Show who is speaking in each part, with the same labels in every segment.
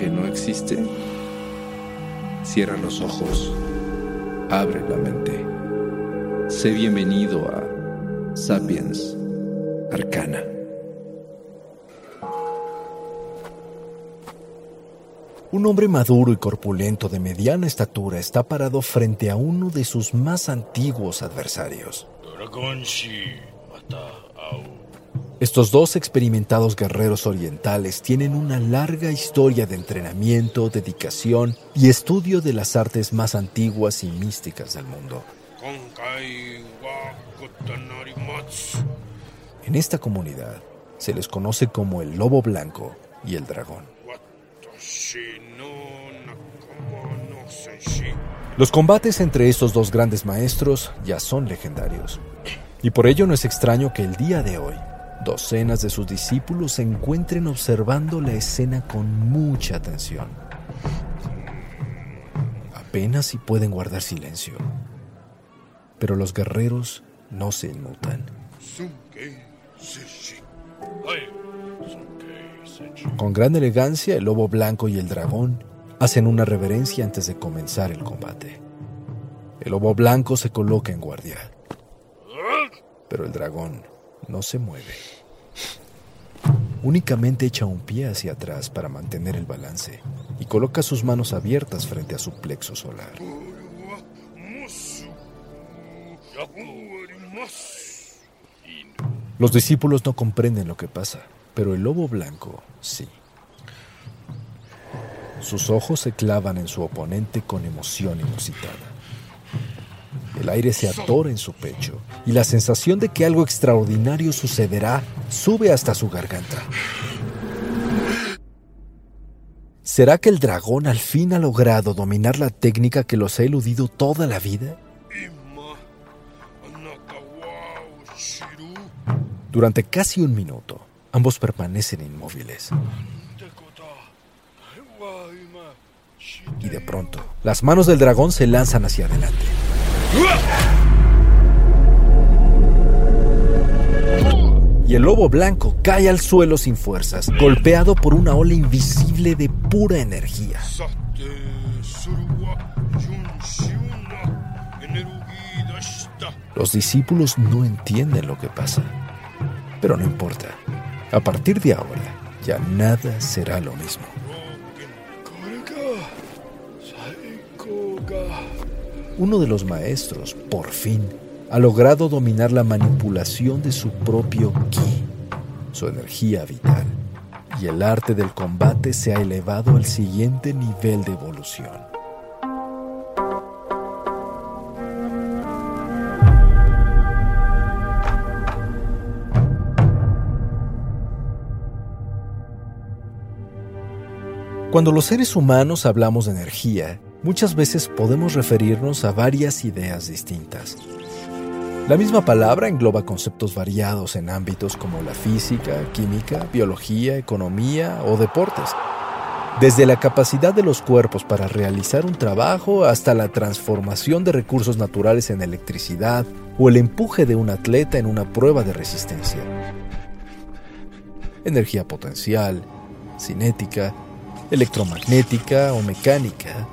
Speaker 1: que no existe. Cierra los ojos, abre la mente. Sé bienvenido a Sapiens Arcana.
Speaker 2: Un hombre maduro y corpulento de mediana estatura está parado frente a uno de sus más antiguos adversarios. Estos dos experimentados guerreros orientales tienen una larga historia de entrenamiento, dedicación y estudio de las artes más antiguas y místicas del mundo. En esta comunidad se les conoce como el lobo blanco y el dragón. Los combates entre estos dos grandes maestros ya son legendarios. Y por ello no es extraño que el día de hoy docenas de sus discípulos se encuentren observando la escena con mucha atención. Apenas si pueden guardar silencio. Pero los guerreros no se inmutan. Con gran elegancia, el lobo blanco y el dragón hacen una reverencia antes de comenzar el combate. El lobo blanco se coloca en guardia, pero el dragón no se mueve. Únicamente echa un pie hacia atrás para mantener el balance y coloca sus manos abiertas frente a su plexo solar. Los discípulos no comprenden lo que pasa, pero el lobo blanco sí. Sus ojos se clavan en su oponente con emoción inusitada. El aire se atora en su pecho y la sensación de que algo extraordinario sucederá sube hasta su garganta. ¿Será que el dragón al fin ha logrado dominar la técnica que los ha eludido toda la vida? Durante casi un minuto, ambos permanecen inmóviles. Y de pronto, las manos del dragón se lanzan hacia adelante. Y el lobo blanco cae al suelo sin fuerzas, golpeado por una ola invisible de pura energía. Los discípulos no entienden lo que pasa, pero no importa. A partir de ahora, ya nada será lo mismo. Uno de los maestros, por fin, ha logrado dominar la manipulación de su propio ki, su energía vital, y el arte del combate se ha elevado al siguiente nivel de evolución. Cuando los seres humanos hablamos de energía, muchas veces podemos referirnos a varias ideas distintas. La misma palabra engloba conceptos variados en ámbitos como la física, química, biología, economía o deportes. desde la capacidad de los cuerpos para realizar un trabajo hasta la transformación de recursos naturales en electricidad o el empuje de un atleta en una prueba de resistencia. Energía potencial, cinética, electromagnética o mecánica,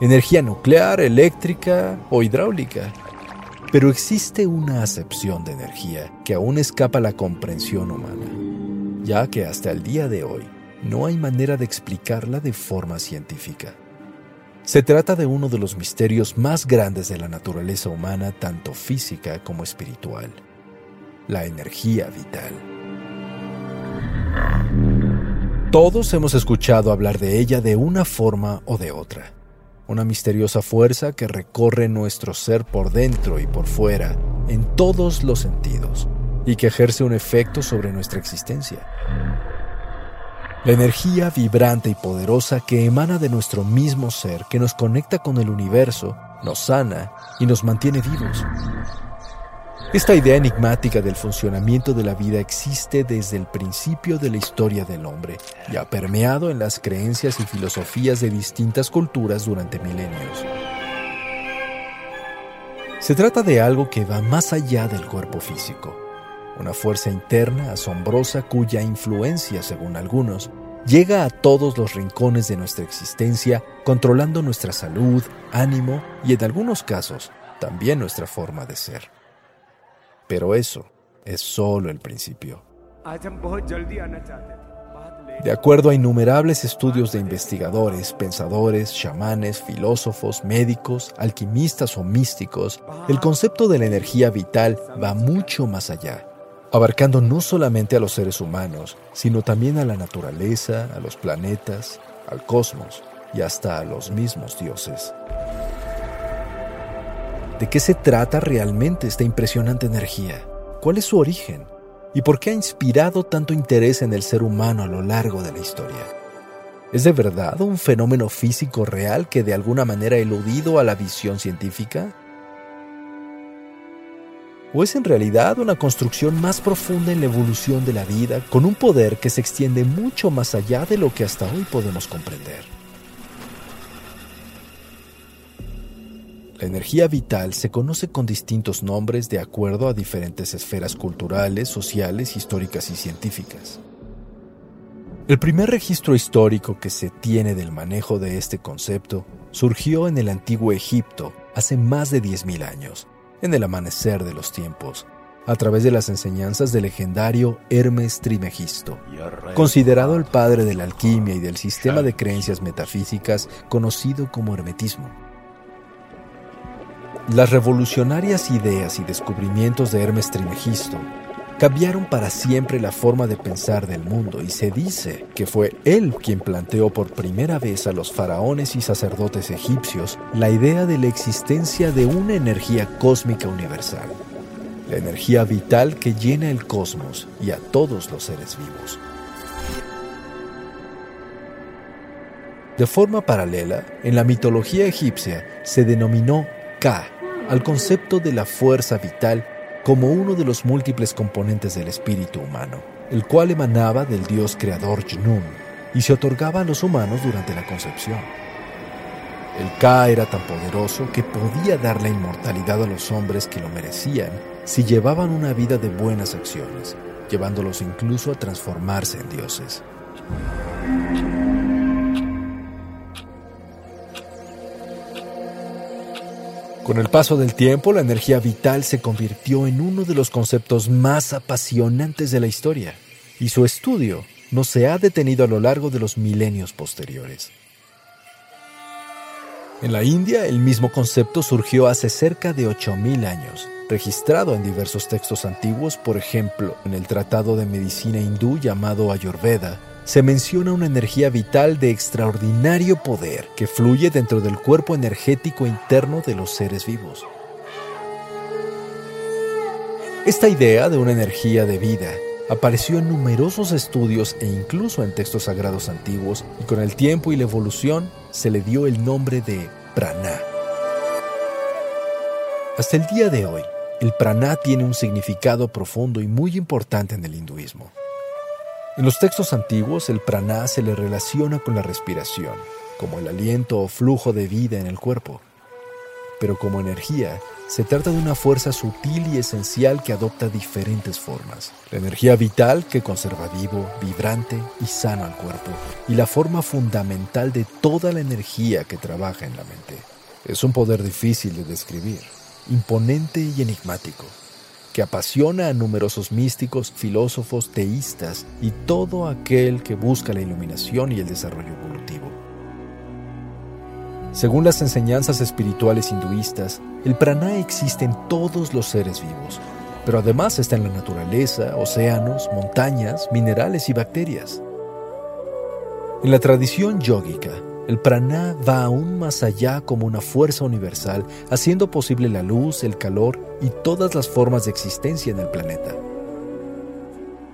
Speaker 2: energía nuclear, eléctrica o hidráulica. Pero existe una acepción de energía que aún escapa a la comprensión humana, ya que hasta el día de hoy no hay manera de explicarla de forma científica. Se trata de uno de los misterios más grandes de la naturaleza humana, tanto física como espiritual, la energía vital. Todos hemos escuchado hablar de ella de una forma o de otra, una misteriosa fuerza que recorre nuestro ser por dentro y por fuera, en todos los sentidos, y que ejerce un efecto sobre nuestra existencia. La energía vibrante y poderosa que emana de nuestro mismo ser, que nos conecta con el universo, nos sana y nos mantiene vivos. Esta idea enigmática del funcionamiento de la vida existe desde el principio de la historia del hombre y ha permeado en las creencias y filosofías de distintas culturas durante milenios. Se trata de algo que va más allá del cuerpo físico una fuerza interna asombrosa cuya influencia, según algunos, llega a todos los rincones de nuestra existencia, controlando nuestra salud, ánimo y en algunos casos también nuestra forma de ser. Pero eso es solo el principio. De acuerdo a innumerables estudios de investigadores, pensadores, chamanes, filósofos, médicos, alquimistas o místicos, el concepto de la energía vital va mucho más allá abarcando no solamente a los seres humanos, sino también a la naturaleza, a los planetas, al cosmos y hasta a los mismos dioses. ¿De qué se trata realmente esta impresionante energía? ¿Cuál es su origen? ¿Y por qué ha inspirado tanto interés en el ser humano a lo largo de la historia? ¿Es de verdad un fenómeno físico real que de alguna manera ha eludido a la visión científica? ¿O es en realidad una construcción más profunda en la evolución de la vida, con un poder que se extiende mucho más allá de lo que hasta hoy podemos comprender? La energía vital se conoce con distintos nombres de acuerdo a diferentes esferas culturales, sociales, históricas y científicas. El primer registro histórico que se tiene del manejo de este concepto surgió en el antiguo Egipto hace más de 10.000 años, en el amanecer de los tiempos, a través de las enseñanzas del legendario Hermes Trimegisto, considerado el padre de la alquimia y del sistema de creencias metafísicas conocido como hermetismo. Las revolucionarias ideas y descubrimientos de Hermes Trimegisto cambiaron para siempre la forma de pensar del mundo y se dice que fue él quien planteó por primera vez a los faraones y sacerdotes egipcios la idea de la existencia de una energía cósmica universal, la energía vital que llena el cosmos y a todos los seres vivos. De forma paralela, en la mitología egipcia se denominó Ka al concepto de la fuerza vital como uno de los múltiples componentes del espíritu humano, el cual emanaba del dios creador Jnun y se otorgaba a los humanos durante la concepción. El Ka era tan poderoso que podía dar la inmortalidad a los hombres que lo merecían si llevaban una vida de buenas acciones, llevándolos incluso a transformarse en dioses. Con el paso del tiempo, la energía vital se convirtió en uno de los conceptos más apasionantes de la historia, y su estudio no se ha detenido a lo largo de los milenios posteriores. En la India, el mismo concepto surgió hace cerca de 8.000 años, registrado en diversos textos antiguos, por ejemplo, en el Tratado de Medicina hindú llamado Ayurveda, se menciona una energía vital de extraordinario poder que fluye dentro del cuerpo energético interno de los seres vivos. Esta idea de una energía de vida apareció en numerosos estudios e incluso en textos sagrados antiguos y con el tiempo y la evolución se le dio el nombre de prana. Hasta el día de hoy, el prana tiene un significado profundo y muy importante en el hinduismo. En los textos antiguos, el prana se le relaciona con la respiración, como el aliento o flujo de vida en el cuerpo. Pero como energía, se trata de una fuerza sutil y esencial que adopta diferentes formas. La energía vital que conserva vivo, vibrante y sano al cuerpo, y la forma fundamental de toda la energía que trabaja en la mente. Es un poder difícil de describir, imponente y enigmático, que apasiona a numerosos místicos, filósofos, teístas y todo aquel que busca la iluminación y el desarrollo evolutivo. Según las enseñanzas espirituales hinduistas, el prana existe en todos los seres vivos, pero además está en la naturaleza, océanos, montañas, minerales y bacterias. En la tradición yógica, el prana va aún más allá como una fuerza universal, haciendo posible la luz, el calor y todas las formas de existencia en el planeta.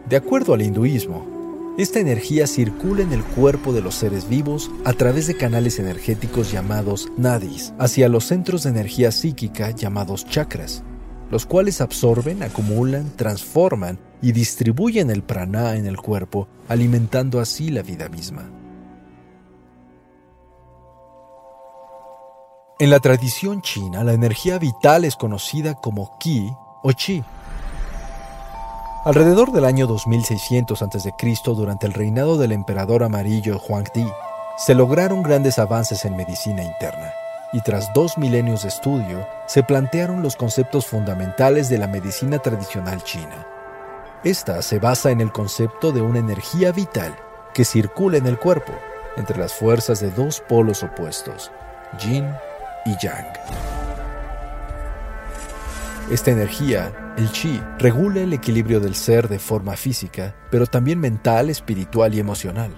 Speaker 2: De acuerdo al hinduismo, esta energía circula en el cuerpo de los seres vivos a través de canales energéticos llamados nadis hacia los centros de energía psíquica llamados chakras, los cuales absorben, acumulan, transforman y distribuyen el prana en el cuerpo, alimentando así la vida misma. En la tradición china, la energía vital es conocida como Qi o Chi. Alrededor del año 2600 a.C., durante el reinado del emperador amarillo Huangdi, se lograron grandes avances en medicina interna, y tras dos milenios de estudio, se plantearon los conceptos fundamentales de la medicina tradicional china. Esta se basa en el concepto de una energía vital que circula en el cuerpo, entre las fuerzas de dos polos opuestos, yin y yang. Esta energía, el chi, regula el equilibrio del ser de forma física, pero también mental, espiritual y emocional.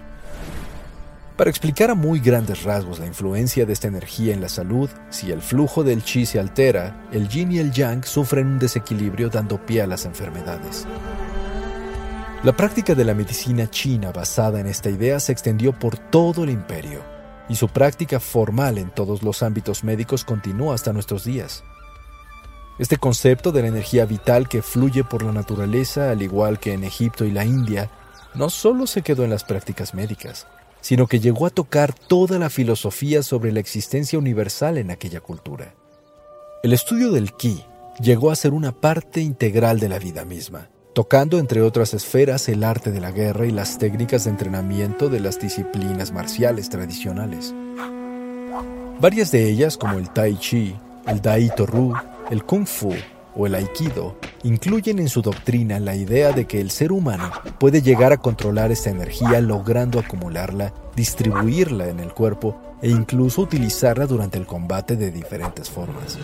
Speaker 2: Para explicar a muy grandes rasgos la influencia de esta energía en la salud, si el flujo del chi se altera, el yin y el yang sufren un desequilibrio dando pie a las enfermedades. La práctica de la medicina china basada en esta idea se extendió por todo el imperio, y su práctica formal en todos los ámbitos médicos continúa hasta nuestros días. Este concepto de la energía vital que fluye por la naturaleza, al igual que en Egipto y la India, no solo se quedó en las prácticas médicas, sino que llegó a tocar toda la filosofía sobre la existencia universal en aquella cultura. El estudio del ki llegó a ser una parte integral de la vida misma, tocando entre otras esferas el arte de la guerra y las técnicas de entrenamiento de las disciplinas marciales tradicionales. Varias de ellas, como el Tai Chi, el Dai Ru, el Kung Fu o el Aikido, incluyen en su doctrina la idea de que el ser humano puede llegar a controlar esta energía logrando acumularla, distribuirla en el cuerpo e incluso utilizarla durante el combate de diferentes formas.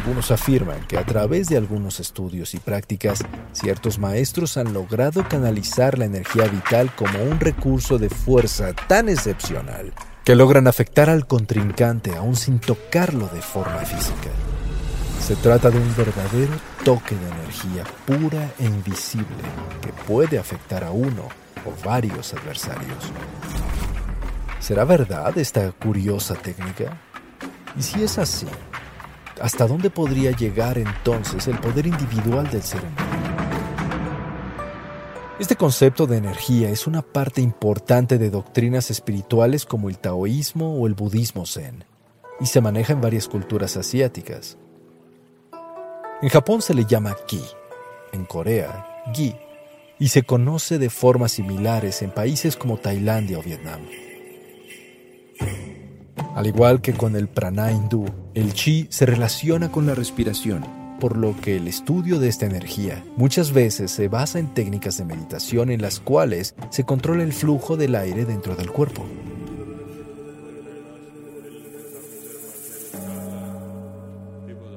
Speaker 2: Algunos afirman que a través de algunos estudios y prácticas, ciertos maestros han logrado canalizar la energía vital como un recurso de fuerza tan excepcional que logran afectar al contrincante aún sin tocarlo de forma física. Se trata de un verdadero toque de energía pura e invisible que puede afectar a uno o varios adversarios. ¿Será verdad esta curiosa técnica? Y si es así, ¿Hasta dónde podría llegar entonces el poder individual del ser humano? Este concepto de energía es una parte importante de doctrinas espirituales como el taoísmo o el budismo zen, y se maneja en varias culturas asiáticas. En Japón se le llama ki, en Corea, gi, y se conoce de formas similares en países como Tailandia o Vietnam. Al igual que con el prana hindú, el chi se relaciona con la respiración, por lo que el estudio de esta energía muchas veces se basa en técnicas de meditación en las cuales se controla el flujo del aire dentro del cuerpo.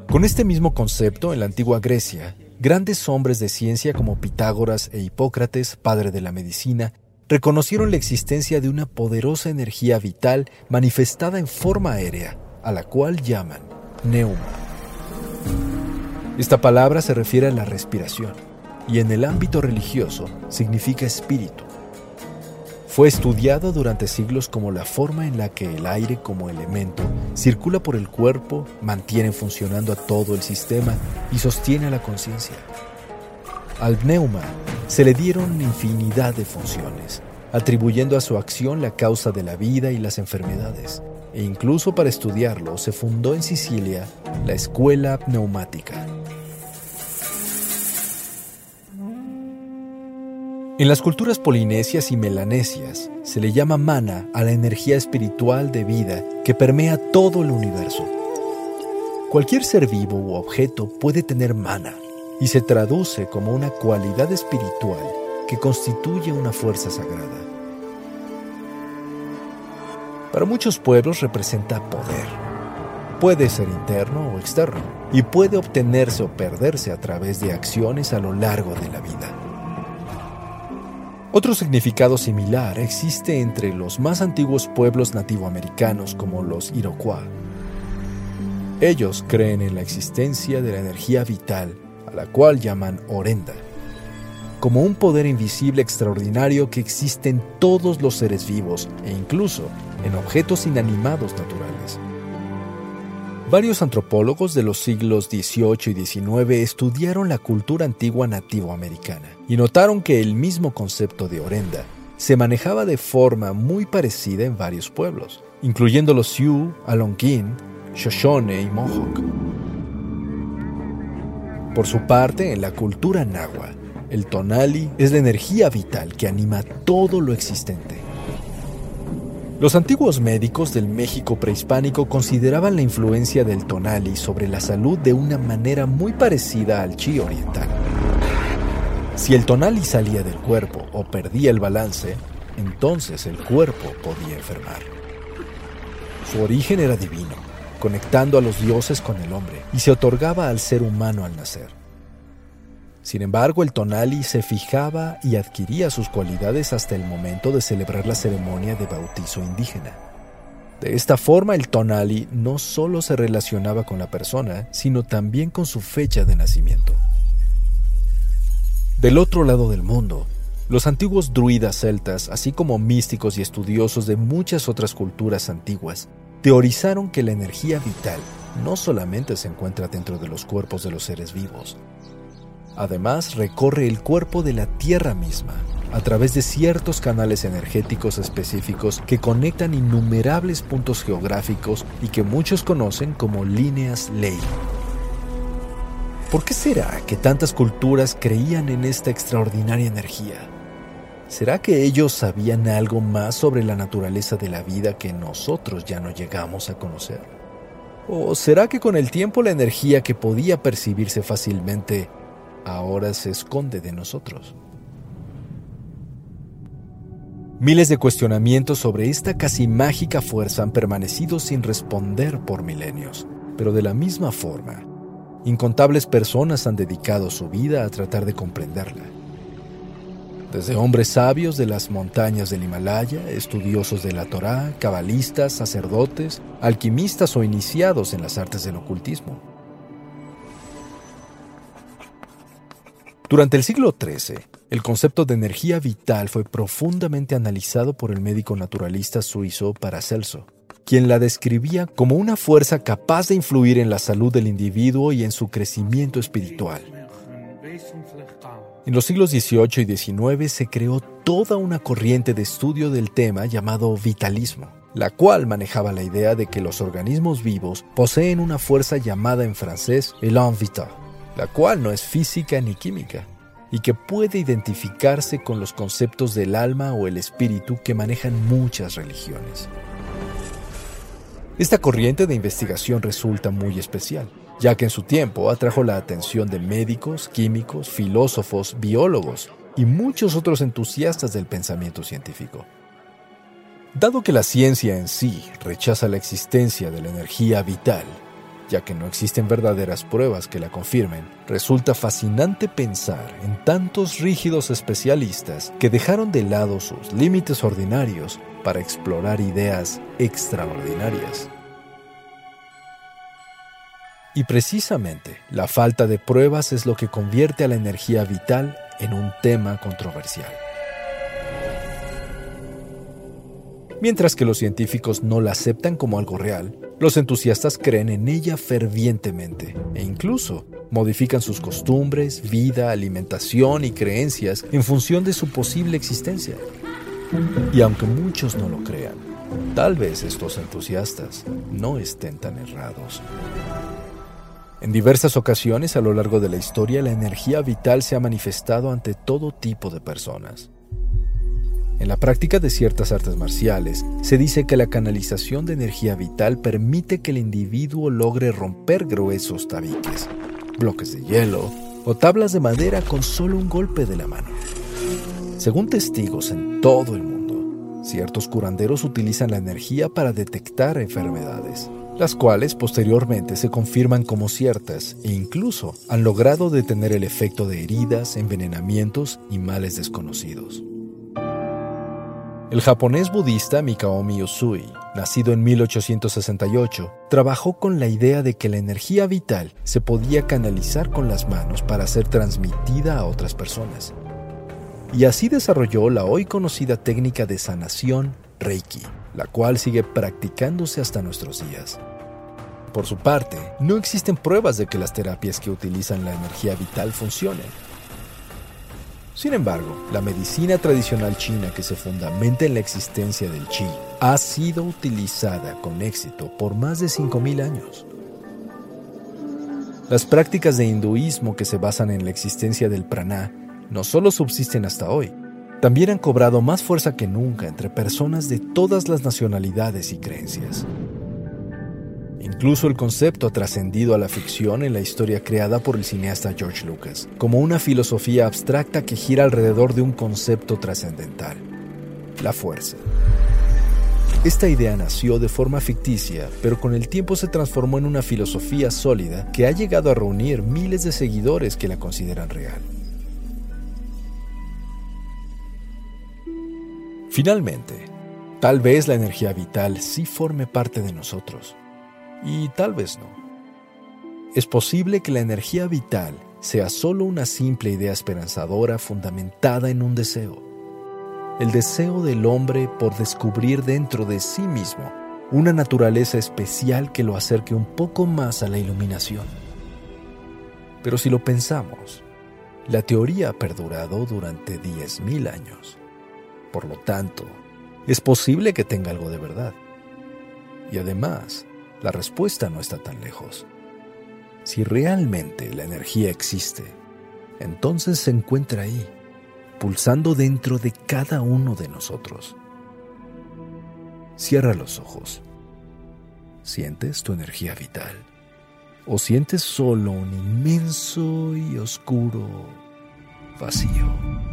Speaker 2: Con este mismo concepto, en la antigua Grecia, grandes hombres de ciencia como Pitágoras e Hipócrates, padre de la medicina, reconocieron la existencia de una poderosa energía vital manifestada en forma aérea, a la cual llaman neuma. Esta palabra se refiere a la respiración y en el ámbito religioso significa espíritu. Fue estudiado durante siglos como la forma en la que el aire como elemento circula por el cuerpo, mantiene funcionando a todo el sistema y sostiene a la conciencia. Al neuma se le dieron infinidad de funciones, atribuyendo a su acción la causa de la vida y las enfermedades. E incluso para estudiarlo se fundó en Sicilia la Escuela Pneumática. En las culturas polinesias y melanesias se le llama mana a la energía espiritual de vida que permea todo el universo. Cualquier ser vivo u objeto puede tener mana y se traduce como una cualidad espiritual que constituye una fuerza sagrada. Para muchos pueblos representa poder. Puede ser interno o externo y puede obtenerse o perderse a través de acciones a lo largo de la vida. Otro significado similar existe entre los más antiguos pueblos nativoamericanos como los Iroquois. Ellos creen en la existencia de la energía vital la cual llaman Orenda, como un poder invisible extraordinario que existe en todos los seres vivos e incluso en objetos inanimados naturales. Varios antropólogos de los siglos XVIII y XIX estudiaron la cultura antigua nativoamericana y notaron que el mismo concepto de Orenda se manejaba de forma muy parecida en varios pueblos, incluyendo los Sioux, Algonquin, Shoshone y Mohawk. Por su parte, en la cultura náhuatl, el tonali es la energía vital que anima todo lo existente. Los antiguos médicos del México prehispánico consideraban la influencia del tonali sobre la salud de una manera muy parecida al chi oriental. Si el tonali salía del cuerpo o perdía el balance, entonces el cuerpo podía enfermar. Su origen era divino conectando a los dioses con el hombre, y se otorgaba al ser humano al nacer. Sin embargo, el tonali se fijaba y adquiría sus cualidades hasta el momento de celebrar la ceremonia de bautizo indígena. De esta forma, el tonali no solo se relacionaba con la persona, sino también con su fecha de nacimiento. Del otro lado del mundo, los antiguos druidas celtas, así como místicos y estudiosos de muchas otras culturas antiguas, teorizaron que la energía vital no solamente se encuentra dentro de los cuerpos de los seres vivos, además recorre el cuerpo de la Tierra misma a través de ciertos canales energéticos específicos que conectan innumerables puntos geográficos y que muchos conocen como líneas ley. ¿Por qué será que tantas culturas creían en esta extraordinaria energía? ¿Será que ellos sabían algo más sobre la naturaleza de la vida que nosotros ya no llegamos a conocer? ¿O será que con el tiempo la energía que podía percibirse fácilmente ahora se esconde de nosotros? Miles de cuestionamientos sobre esta casi mágica fuerza han permanecido sin responder por milenios, pero de la misma forma, incontables personas han dedicado su vida a tratar de comprenderla desde hombres sabios de las montañas del Himalaya, estudiosos de la Torá, cabalistas, sacerdotes, alquimistas o iniciados en las artes del ocultismo. Durante el siglo XIII, el concepto de energía vital fue profundamente analizado por el médico naturalista suizo Paracelso, quien la describía como una fuerza capaz de influir en la salud del individuo y en su crecimiento espiritual. En los siglos XVIII y XIX se creó toda una corriente de estudio del tema llamado vitalismo, la cual manejaba la idea de que los organismos vivos poseen una fuerza llamada en francés élan vital, la cual no es física ni química, y que puede identificarse con los conceptos del alma o el espíritu que manejan muchas religiones. Esta corriente de investigación resulta muy especial, ya que en su tiempo atrajo la atención de médicos, químicos, filósofos, biólogos y muchos otros entusiastas del pensamiento científico. Dado que la ciencia en sí rechaza la existencia de la energía vital, ya que no existen verdaderas pruebas que la confirmen, resulta fascinante pensar en tantos rígidos especialistas que dejaron de lado sus límites ordinarios para explorar ideas extraordinarias. Y precisamente la falta de pruebas es lo que convierte a la energía vital en un tema controversial. Mientras que los científicos no la aceptan como algo real, los entusiastas creen en ella fervientemente e incluso Modifican sus costumbres, vida, alimentación y creencias en función de su posible existencia. Y aunque muchos no lo crean, tal vez estos entusiastas no estén tan errados. En diversas ocasiones a lo largo de la historia la energía vital se ha manifestado ante todo tipo de personas. En la práctica de ciertas artes marciales, se dice que la canalización de energía vital permite que el individuo logre romper gruesos tabiques, bloques de hielo o tablas de madera con solo un golpe de la mano. Según testigos en todo el mundo, ciertos curanderos utilizan la energía para detectar enfermedades, las cuales posteriormente se confirman como ciertas e incluso han logrado detener el efecto de heridas, envenenamientos y males desconocidos. El japonés budista Mikaomi Usui, nacido en 1868, trabajó con la idea de que la energía vital se podía canalizar con las manos para ser transmitida a otras personas. Y así desarrolló la hoy conocida técnica de sanación Reiki, la cual sigue practicándose hasta nuestros días. Por su parte, no existen pruebas de que las terapias que utilizan la energía vital funcionen, sin embargo, la medicina tradicional china que se fundamenta en la existencia del chi ha sido utilizada con éxito por más de 5.000 años. Las prácticas de hinduismo que se basan en la existencia del prana no solo subsisten hasta hoy, también han cobrado más fuerza que nunca entre personas de todas las nacionalidades y creencias. Incluso el concepto ha trascendido a la ficción en la historia creada por el cineasta George Lucas, como una filosofía abstracta que gira alrededor de un concepto trascendental, la fuerza. Esta idea nació de forma ficticia, pero con el tiempo se transformó en una filosofía sólida que ha llegado a reunir miles de seguidores que la consideran real. Finalmente, tal vez la energía vital sí forme parte de nosotros y tal vez no. Es posible que la energía vital sea solo una simple idea esperanzadora fundamentada en un deseo. El deseo del hombre por descubrir dentro de sí mismo una naturaleza especial que lo acerque un poco más a la iluminación. Pero si lo pensamos, la teoría ha perdurado durante 10.000 años. Por lo tanto, es posible que tenga algo de verdad. Y además, la respuesta no está tan lejos. Si realmente la energía existe, entonces se encuentra ahí, pulsando dentro de cada uno de nosotros. Cierra los ojos. ¿Sientes tu energía vital? ¿O sientes solo un inmenso y oscuro vacío?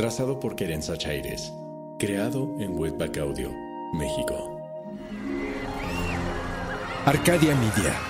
Speaker 3: Trazado por Querenza Chaires. Creado en Webback Audio, México.
Speaker 1: Arcadia Media.